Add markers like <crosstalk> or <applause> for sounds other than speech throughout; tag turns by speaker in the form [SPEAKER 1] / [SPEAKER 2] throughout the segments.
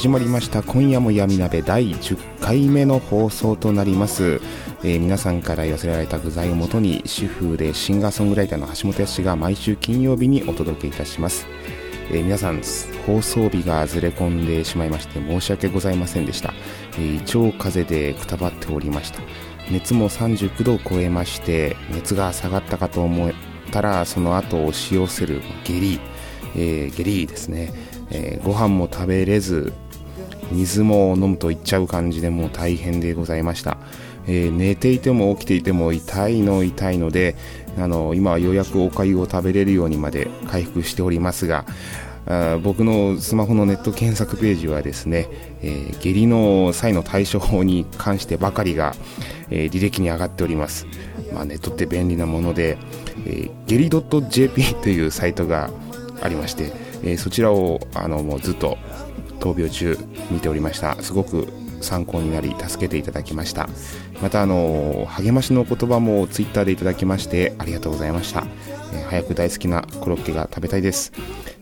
[SPEAKER 1] 始まりました今夜も闇鍋第10回目の放送となります、えー皆さんから寄せられた具材をもとに主婦でシンガーソングライターの橋本康が毎週金曜日にお届けいたします、えー皆さん放送日がずれ込んでしまいまして申し訳ございませんでした、えー胃腸風邪でくたばっておりました。熱も39度を超えまして熱が下がったかと思ったらその後押し寄せる下痢、えー下痢ですね、えーご飯も食べれず水も飲むといっちゃう感じでもう大変でございました、えー寝ていても起きていても痛いの痛いのであの今はようやくおかゆを食べれるようにまで回復しておりますがあ僕のスマホのネット検索ページはですね、えー下痢の際の対処法に関してばかりが、えー履歴に上がっております、まあ、ネットって便利なもので、えー、ゲリ .jp というサイトがありまして、えーそちらをあのもうずっと闘病中見ておりました。すごく参考になり助けていただきました。またあの励ましの言葉もツイッターでいただきましてありがとうございました、えー早く大好きなコロッケが食べたいです、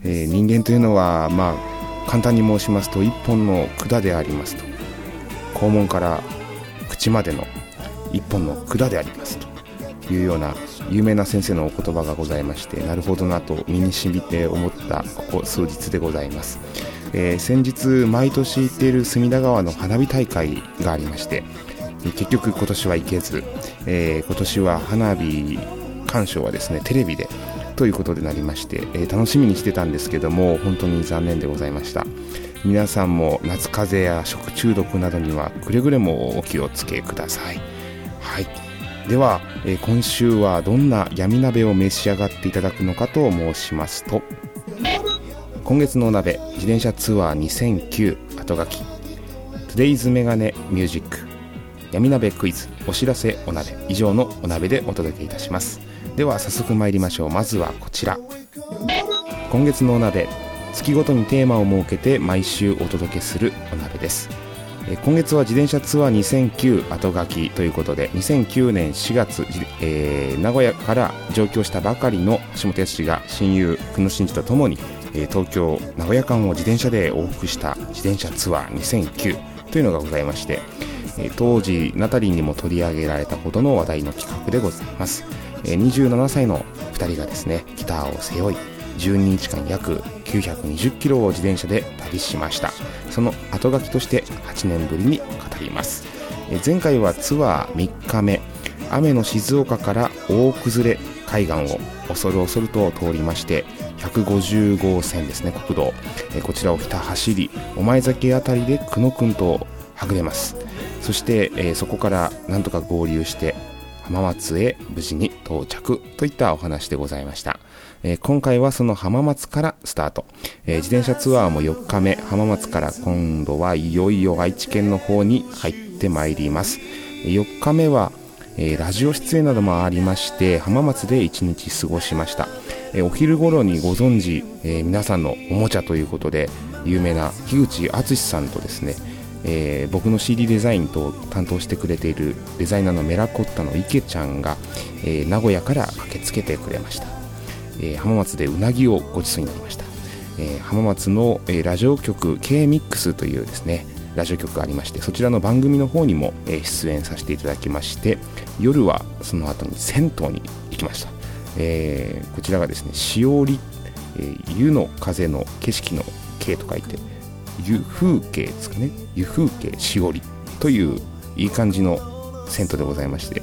[SPEAKER 1] えー人間というのはまあ簡単に申しますと一本の管でありますと。肛門から口までの一本の管でありますと。いうような有名な先生のお言葉がございましてなるほどなと身に染みて思ったここ数日でございます、えー先日毎年行っている隅田川の花火大会がありまして結局今年は行けず、えー今年は花火鑑賞はですねテレビでということでなりまして、えー楽しみにしてたんですけども本当に残念でございました。皆さんも夏風邪や食中毒などにはくれぐれもお気をつけください。はい。では、えー今週はどんな闇鍋を召し上がっていただくのかと申しますと今月のお鍋自転車ツアー2009後書き。Today's メガネミュージック。闇鍋クイズお知らせお鍋。以上のお鍋でお届けいたします。では早速参りましょう。まずはこちら。今月のお鍋月ごとにテーマを設けて毎週お届けするお鍋です。今月は自転車ツアー2009後書き。ということで2009年4月、えー名古屋から上京したばかりの橋本康が親友久野真二とともに、え東京名古屋間を自転車で往復した自転車ツアー2009というのがございまして、え当時ナタリーにも取り上げられたほどの話題の企画でございます、え27歳の2人がですねギターを背負い12日間約920キロを自転車で旅しました。その後書きとして8年ぶりに語ります。え前回はツアー3日目雨の静岡から大崩れ海岸を恐る恐ると通りまして150号線ですね国道。えこちらをひた走り御前崎あたりで久野くんとはぐれます。そして、えーそこからなんとか合流して浜松へ無事に到着といったお話でございました、えー今回はその浜松からスタート、えー自転車ツアーも4日目。浜松から今度はいよいよ愛知県の方に入ってまいります。4日目は、えーラジオ出演などもありまして浜松で1日過ごしました、えーお昼頃にご存知、えー皆さんのおもちゃということで有名な樋口敦さんとですねえー僕の CD デザインと担当してくれているデザイナーのメラコッタの池ちゃんが、えー名古屋から駆けつけてくれました、えー浜松でうなぎをごちそうになりました、えー浜松の、えーラジオ局 K-MIX というですねラジオ局がありましてそちらの番組の方にも、出演させていただきまして夜はその後に銭湯に行きました、えー、こちらがですねしおり、えー、湯の風の景色の景と書いて湯風景ですかね。湯風景しおりといういい感じの銭湯でございまして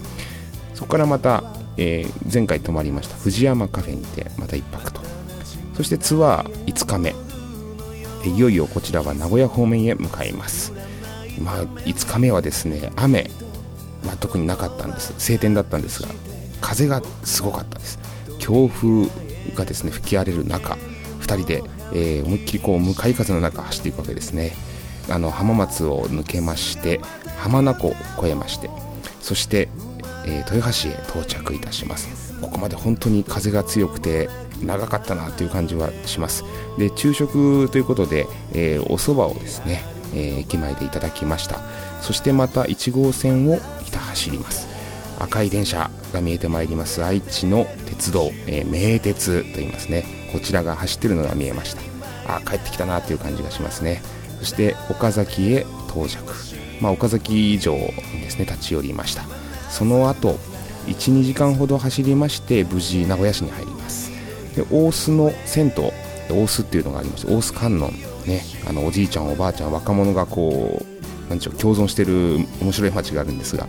[SPEAKER 1] そこからまた、えー、前回泊まりました藤山カフェにてまた1泊と。そしてツアー5日目。いよいよこちらは名古屋方面へ向かいます。まあ5日目はですね雨は特になかったんです。晴天だったんですが風がすごかったです。強風がですね吹き荒れる中2人で、えー、思いっきりこう向かい風の中走っていくわけですね。あの浜松を抜けまして浜名湖を越えましてそして、えー、豊橋へ到着いたします。ここまで本当に風が強くて長かったなという感じはします。で昼食ということで、えー、お蕎麦をですね、えー、駅前でいただきました。そしてまた1号線をひた走ります。赤い電車が見えてまいります。愛知の鉄道、えー、名鉄と言いますね。こちらが走ってるのが見えました。あ帰ってきたなという感じがしますね。そして岡崎へ到着、まあ、岡崎城にですね立ち寄りました。その後12時間ほど走りまして無事名古屋市に入りで大須の銭湯大須っていうのがありまして大須観音ねあのおじいちゃんおばあちゃん若者がこうなんでしょう共存してる面白い街があるんですが、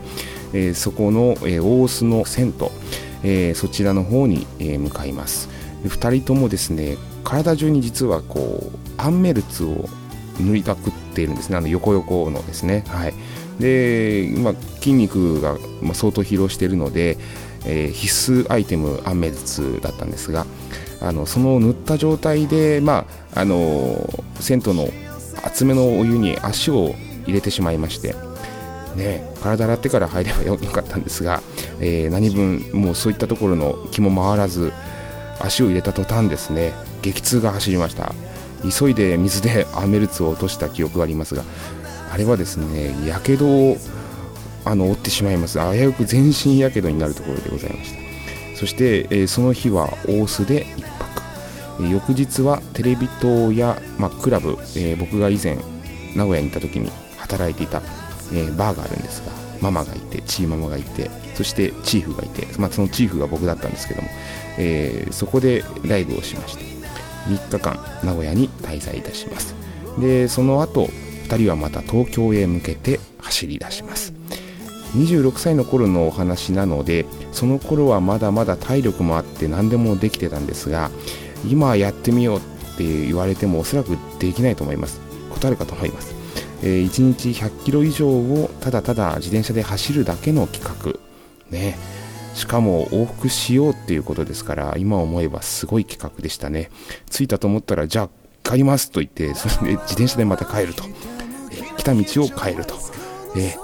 [SPEAKER 1] えー、そこの、えー、大須の銭湯、えー、そちらの方に、え、向かいます。2人ともですね体中に実はこうアンメルツを塗りたくっているんですね。あの横横のですね。はい。で、まあ、筋肉が相当疲労しているので、えー、必須アイテムアンメルツだったんですがあのその塗った状態で、まあ、あの銭湯の厚めのお湯に足を入れてしまいまして、ね、体洗ってから入ればよかったんですが、えー、何分もうそういったところの気も回らず足を入れた途端ですね激痛が走りました。急いで水でアメルツを落とした記憶がありますがあれはですねやけどをあの負ってしまいます。危うく全身やけどになるところでございました。そして、えー、その日は大須で1泊、えー、翌日はテレビ塔や、ま、クラブ、えー、僕が以前名古屋に行った時に働いていた、えバーがあるんですがママがいてチーママがいてそしてチーフがいて、ま、そのチーフが僕だったんですけども、えそこでライブをしまして3日間名古屋に滞在いたします。でその後2人はまた東京へ向けて走り出します。26歳の頃のお話なのでその頃はまだまだ体力もあって何でもできてたんですが今やってみようって言われてもおそらくできないと思います。断るかと思います、えー、1日100キロ以上をただただ自転車で走るだけの企画。ね。しかも往復しようっていうことですから今思えばすごい企画でしたね。着いたと思ったらじゃあ帰りますと言ってそれで自転車でまた帰ると。え来た道を変えると、え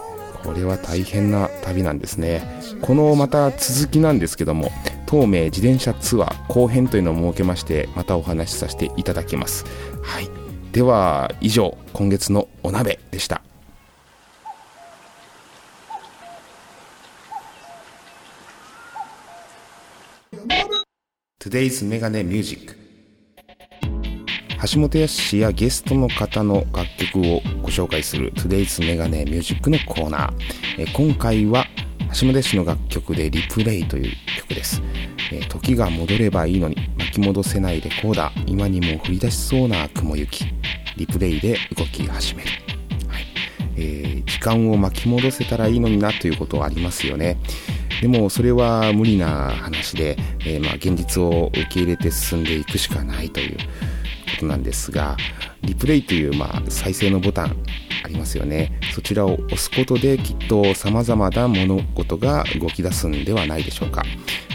[SPEAKER 1] これは大変な旅なんですね。このまた続きなんですけども東名自転車ツアー後編というのを設けましてまたお話しさせていただきます。はい。では以上今月のお鍋でした。Today's メガネミュージック橋本康やゲストの方の楽曲をご紹介する Today's メガネミュージックのコーナー。え今回は橋本康の楽曲でリプレイという曲です。え時が戻ればいいのに巻き戻せないレコーダー。今にも降り出しそうな雲行き。リプレイで動き始める、はい。えー、時間を巻き戻せたらいいのになということはありますよね。でもそれは無理な話で、えー、まあ現実を受け入れて進んでいくしかないという。ことなんですが、リプレイという、まあ、再生のボタンありますよね。そちらを押すことできっと様々な物事が動き出すんではないでしょうか。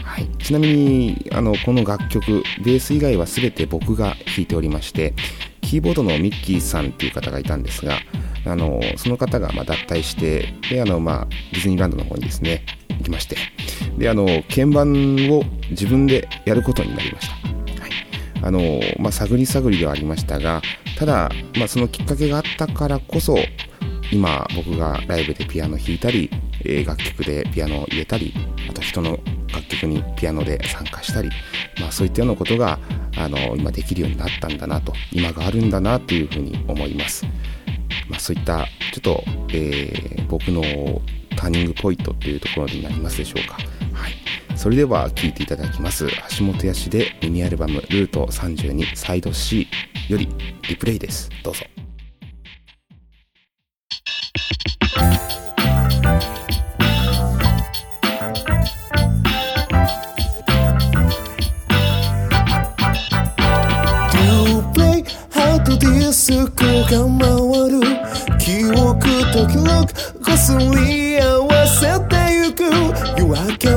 [SPEAKER 1] はい、ちなみに、あの、この楽曲、ベース以外は全て僕が弾いておりまして、キーボードのミッキーさんっていう方がいたんですが、あの、その方がま脱退して、で、あの、まあ、ディズニーランドの方にですね、行きまして、で、あの、鍵盤を自分でやることになりました。あの、まあ、探り探りではありましたが、ただ、まあ、そのきっかけがあったからこそ、今僕がライブでピアノ弾いたり、え、楽曲でピアノを入れたり、あと人の楽曲にピアノで参加したり、まあ、そういったようなことが、あの、今できるようになったんだなと、今があるんだなというふうに思います。まあ、そういった、ちょっと、えー、僕のターニングポイントっていうところになりますでしょうか。
[SPEAKER 2] それでは聴いていただきます。橋本康でミニアルバム「ルート32サイド C」よりリプレイです。どうぞ。が回る？記憶と記憶こすり合わせてゆく。夜明け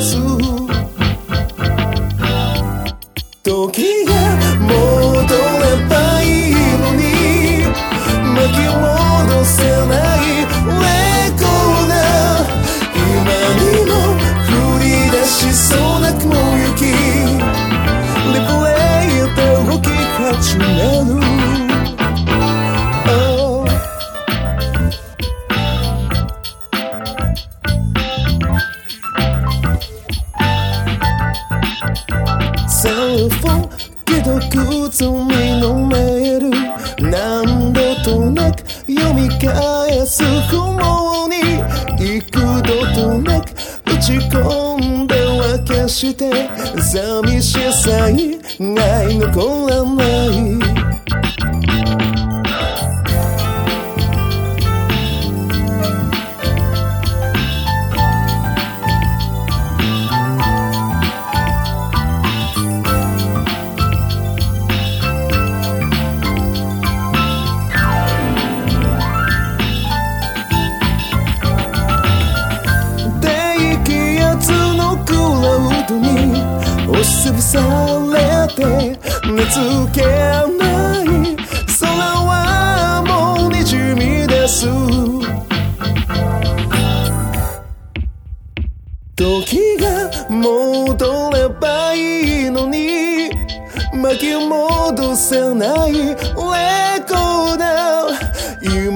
[SPEAKER 2] ます。時愛い残らない。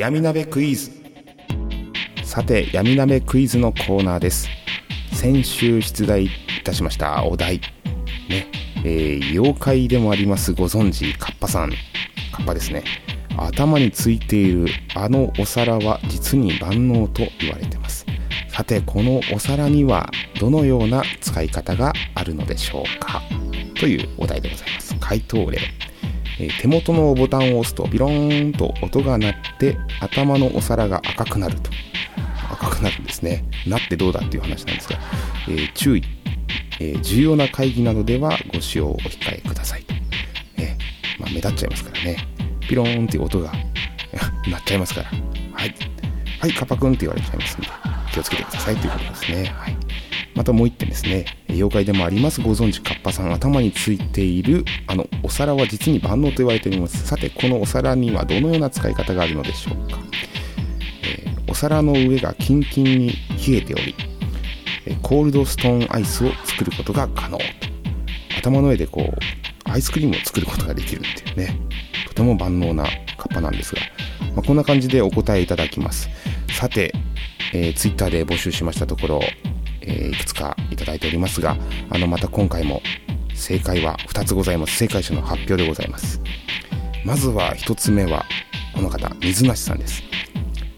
[SPEAKER 2] 闇鍋クイズ。さて闇鍋クイズのコーナーです。先週出題いたしましたお題。ね。えー、妖怪でもありますご存知カッパさん。カッパですね。頭についているあのお皿は実に万能と言われてます。
[SPEAKER 1] さてこのお皿にはどのような使い方があるのでしょうか？というお題でございます。回答例、え、手元のボタンを押すとビローンと音が鳴って頭のお皿が赤くなると。赤くなるんですね。なってどうだっていう話なんですが、えー、注意、えー、重要な会議などではご使用をお控えくださいと、えまあ、目立っちゃいますからね。ピローンっていう音が <laughs> 鳴っちゃいますから。はい。はいカパくんって言われちゃいますんで気をつけてくださいということですね。はい。またもう一点ですね。妖怪でもあります。ご存知、カッパさん頭についている、あの、お皿は実に万能と言われております。さて、このお皿にはどのような使い方があるのでしょうか。えー、お皿の上がキンキンに冷えており、コールドストーンアイスを作ることが可能。頭の上でこう、アイスクリームを作ることができるっていうね、とても万能なカッパなんですが、まあ、こんな感じでお答えいただきます。さて、えー、ツイッターで募集しましたところ、えー、いくつかいただいておりますが、あの、また今回も正解は2つございます。正解者の発表でございます。まずは1つ目は、この方、水梨さんです。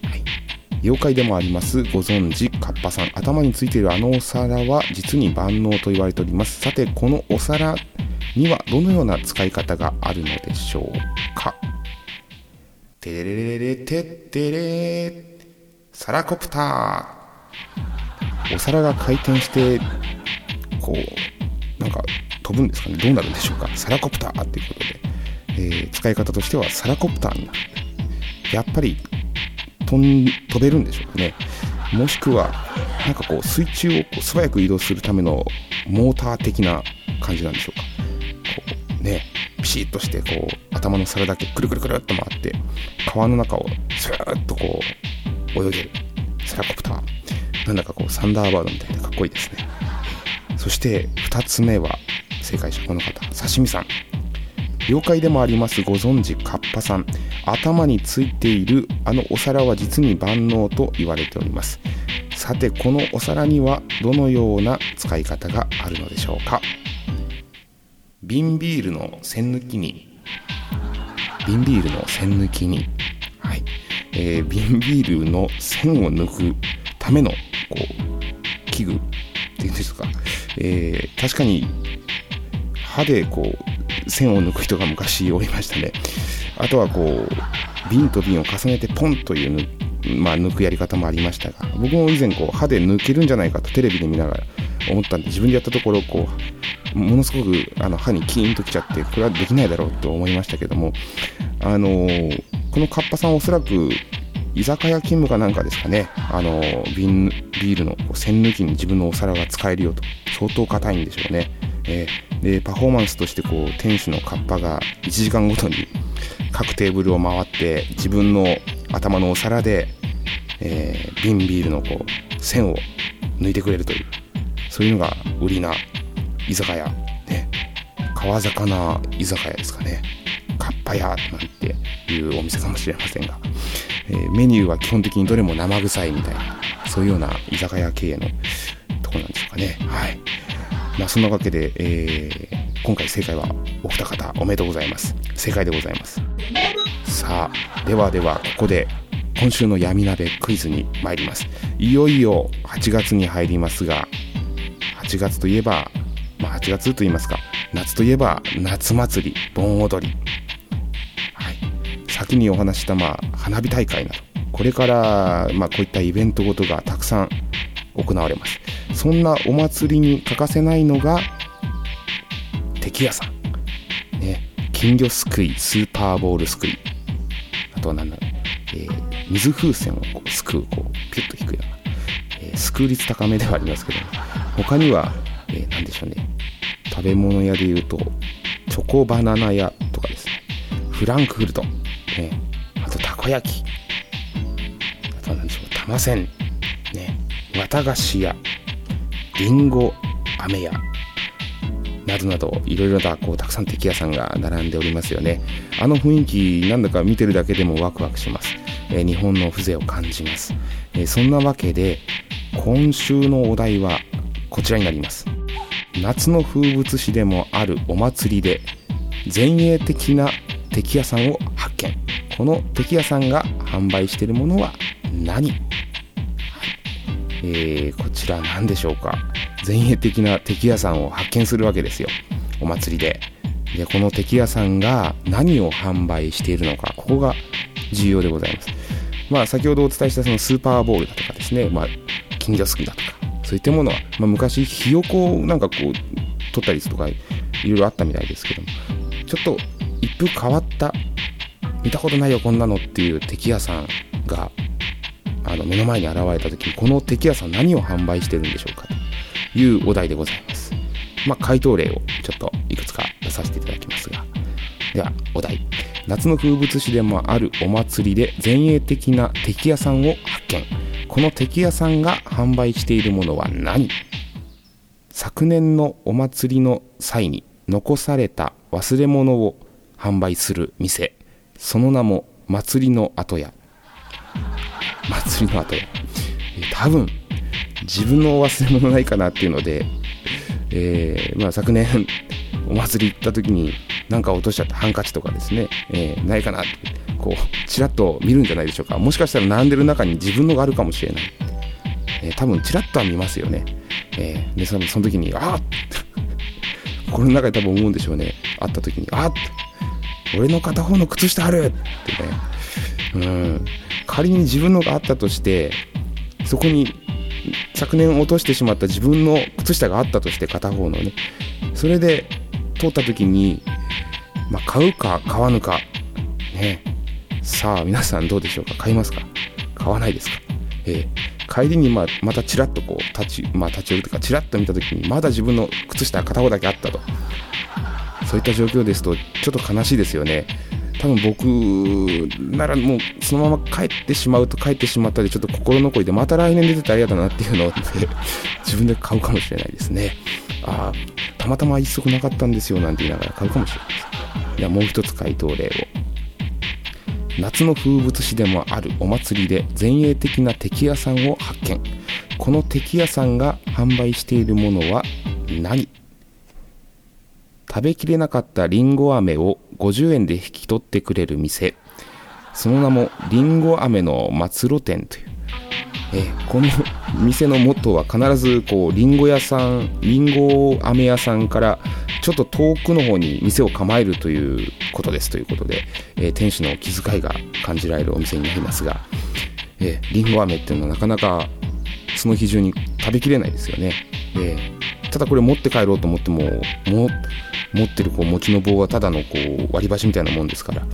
[SPEAKER 1] はい。妖怪でもあります、ご存知、カッパさん。頭についているあのお皿は実に万能と言われております。さて、このお皿にはどのような使い方があるのでしょうかてれれれれてってれサラコプターお皿が回転してこうなんか飛ぶんですかね。どうなるんでしょうか。サラコプターっていうことで、えー、使い方としてはサラコプターになるやっぱり飛ん飛べるんでしょうかね。もしくはなんかこう水中をこう素早く移動するためのモーター的な感じなんでしょうか。こうねピシッとしてこう頭の皿だけくるくるくるっと回って川の中をスーッとこう泳げる。セラコプター。なんだかこうサンダーバードみたいでかっこいいですね。そして2つ目は正解者この方刺身さん。妖怪でもありますご存知カッパさん。頭についているあのお皿は実に万能と言われております。さてこのお皿にはどのような使い方があるのでしょうか。瓶ビールの栓抜きに瓶ビールの栓抜きに。はい。えー、瓶ビールの栓を抜くためのこう器具っていうんですか、えー、確かに歯でこう栓を抜く人が昔おりましたね。あとはこう瓶と瓶を重ねてポンというまあ、抜くやり方もありましたが僕も以前こう歯で抜けるんじゃないかとテレビで見ながら思ったんで自分でやったところこうものすごくあの歯にキーンときちゃってこれはできないだろうと思いましたけどもあのー、このカッパさんおそらく居酒屋勤務かなんかですかね、あの、瓶、ビールの栓抜きに自分のお皿が使えるよと、相当硬いんでしょうね。えー、で、パフォーマンスとしてこう、店主のカッパが1時間ごとに各テーブルを回って、自分の頭のお皿で、えー、瓶ビールのこう、栓を抜いてくれるという、そういうのが売りな居酒屋、ね、川魚居酒屋ですかね。カッパ屋なんていうお店かもしれませんが、えー、メニューは基本的にどれも生臭いみたいな、そういうような居酒屋経営のとこなんでしょうかね。はい。まあそんなわけで、えー、今回正解はお二方おめでとうございます。正解でございます。さあ、ではではここで今週の闇鍋クイズに参ります。いよいよ8月に入りますが、8月といえば、まあ8月と言いますか、夏といえば夏祭り、盆踊り、先にお話したまあ花火大会などこれからまあこういったイベントごとがたくさん行われます。そんなお祭りに欠かせないのが敵屋さん、ね、金魚すくいスーパーボールすくい。あとは何だろう、えー、水風船をこうすくうこうピュッと引くような、えー、すくう率高めではありますけど他には、えー、何でしょうね。食べ物屋でいうとチョコバナナ屋とかですね。フランクフルト。ね、あとたこ焼き、あと何でしょう、玉せん、ね、綿菓子屋、りんご飴屋、などなど、いろいろなこうたくさん敵屋さんが並んでおりますよね。あの雰囲気、なんだか見てるだけでもワクワクします。え、日本の風情を感じます、え、そんなわけで、今週のお題はこちらになります。夏の風物詩でもあるお祭りで、前衛的な敵屋さんを発見この敵屋さんが販売しているものは何、えー、こちら何でしょうか？前衛的な敵屋さんを発見するわけですよ。お祭りで。でこの敵屋さんが何を販売しているのか。ここが重要でございます。まあ先ほどお伝えしたそのスーパーボールだとかですね、まあ、金魚すくいだとか。そういったものは、まあ、昔ひよこをなんかこう取ったりとかいろいろあったみたいですけども。ちょっと一風変わった見たことないよこんなのっていう敵屋さんがあの目の前に現れた時にこの敵屋さん何を販売してるんでしょうかというお題でございます。まあ回答例をちょっといくつか出させていただきますが。ではお題。夏の風物詩でもあるお祭りで前衛的な敵屋さんを発見。この敵屋さんが販売しているものは何？昨年のお祭りの際に残された忘れ物を販売する店。その名も祭りの後屋。祭りの後屋。多分自分の忘れ物ないかなっていうので、えー、まあ、昨年お祭り行った時に何か落としちゃったハンカチとかですね、えー、ないかなって。こうちらっと見るんじゃないでしょうか。もしかしたら並んでる中に自分のがあるかもしれない、えー、多分ちらっとは見ますよね、えー、でそのその時にあっ心の中で多分思うんでしょうね。会った時にあっ俺の片方の靴下あるってね。うん。仮に自分のがあったとしてそこに昨年落としてしまった自分の靴下があったとして片方のね。それで通った時に、まあ、買うか買わぬか。ね。さあ皆さんどうでしょうか？買いますか？買わないですか？えー、帰りにまあまたちらっとこう立ち,、まあ、立ち寄るというかちらっと見た時にまだ自分の靴下片方だけあったと。そういった状況ですとちょっと悲しいですよね。多分僕ならもうそのまま帰ってしまうと帰ってしまったでちょっと心残りでまた来年出てたら嫌だなっていうのを <laughs> 自分で買うかもしれないですね。ああたまたま一足なかったんですよなんて言いながら買うかもしれないです。ではもう一つ回答例を。夏の風物詩でもあるお祭りで前衛的な敵屋さんを発見。この敵屋さんが販売しているものは何？食べきれなかったりんご飴を50円で引き取ってくれる店。その名もりんご飴の末路店という、え、この店のモットーは必ずこうりんご屋さんりんご飴屋さんからちょっと遠くの方に店を構えるということです。ということで、えー、店主の気遣いが感じられるお店になりますが、えー、りんご飴っていうのはなかなかその日中に食べきれないですよね、えー、ただこれ持って帰ろうと思ってもも持ってるこう餅の棒はただのこう割り箸みたいなもんですから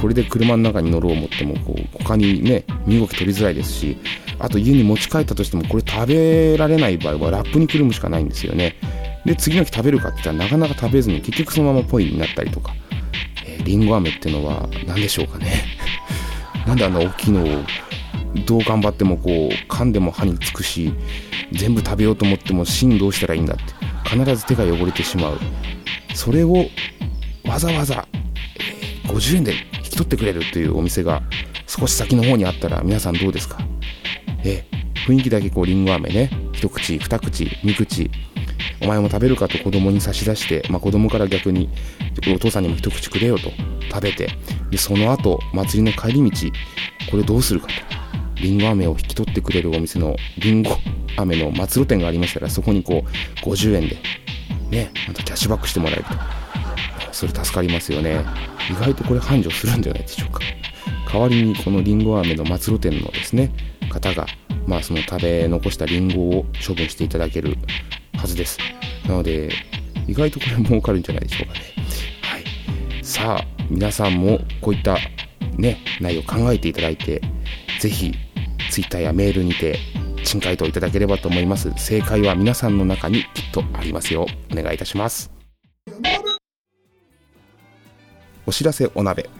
[SPEAKER 1] これで車の中に乗ろう思ってもこう他にね身動き取りづらいですしあと家に持ち帰ったとしてもこれ食べられない場合はラップにくるむしかないんですよね。で次の日食べるかって言ったらなかなか食べずに結局そのままポイになったりとか、えー、リンゴ飴ってのは何でしょうかね。<laughs> なんであんな大きいのをどう頑張ってもこう噛んでも歯につくし全部食べようと思っても芯どうしたらいいんだって必ず手が汚れてしまう。それをわざわざ、50円で引き取ってくれるというお店が少し先の方にあったら皆さんどうですか？え雰囲気だけこうりんご飴ね一口二口二口お前も食べるかと子供に差し出して、まあ、子供から逆にお父さんにも一口くれよと食べてでその後祭りの帰り道これどうするかと。りんご飴を引き取ってくれるお店のりんご飴の末路店がありましたらそこにこう50円でねまたキャッシュバックしてもらえると。それ助かりますよね。意外とこれ繁盛するんじゃないでしょうか。代わりにこのりんご飴の末路店のですね方がまあその食べ残したりんごを処分していただけるはずです。なので意外とこれ儲かるんじゃないでしょうかね。はい。さあ皆さんもこういったね内容を考えていただいて是非 Twitter やメールにて珍回答いただければと思います正解は皆さんの中にきっとありますよお願いいたしますお知らせお鍋、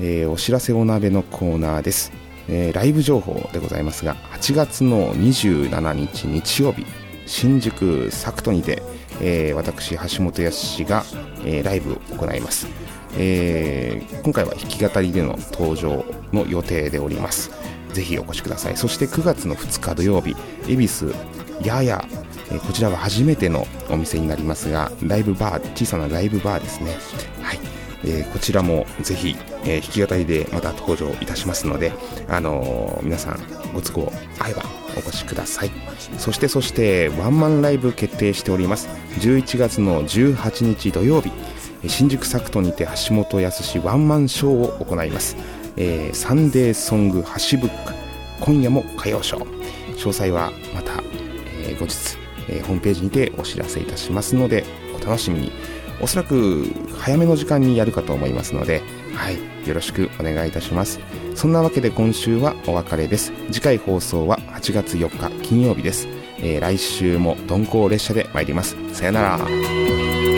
[SPEAKER 1] えー、お知らせお鍋のコーナーです、えー、ライブ情報でございますが8月の27日日曜日新宿サクトにて、えー、私橋本康が、えー、ライブを行います、えー、今回は弾き語りでの登場の予定でおりますぜひお越しください。そして9月の2日土曜日恵比寿ややこちらは初めてのお店になりますがライブバー小さなライブバーですね。はい、えー、こちらもぜひ、えー、弾き語りでまた登場いたしますので、あのー、皆さんご都合合えばお越しください。そしてそしてワンマンライブ決定しております。11月の18日土曜日新宿サクトにて橋本康ワンマンショーを行います、えー、サンデーソングハシブック今夜も歌謡ショー詳細はまた、えー、後日、えー、ホームページにてお知らせいたしますのでお楽しみにおそらく早めの時間にやるかと思いますので、はい、よろしくお願いいたします。そんなわけで今週はお別れです。次回放送は8月4日金曜日です。えー、来週も鈍行列車で参ります。さよなら。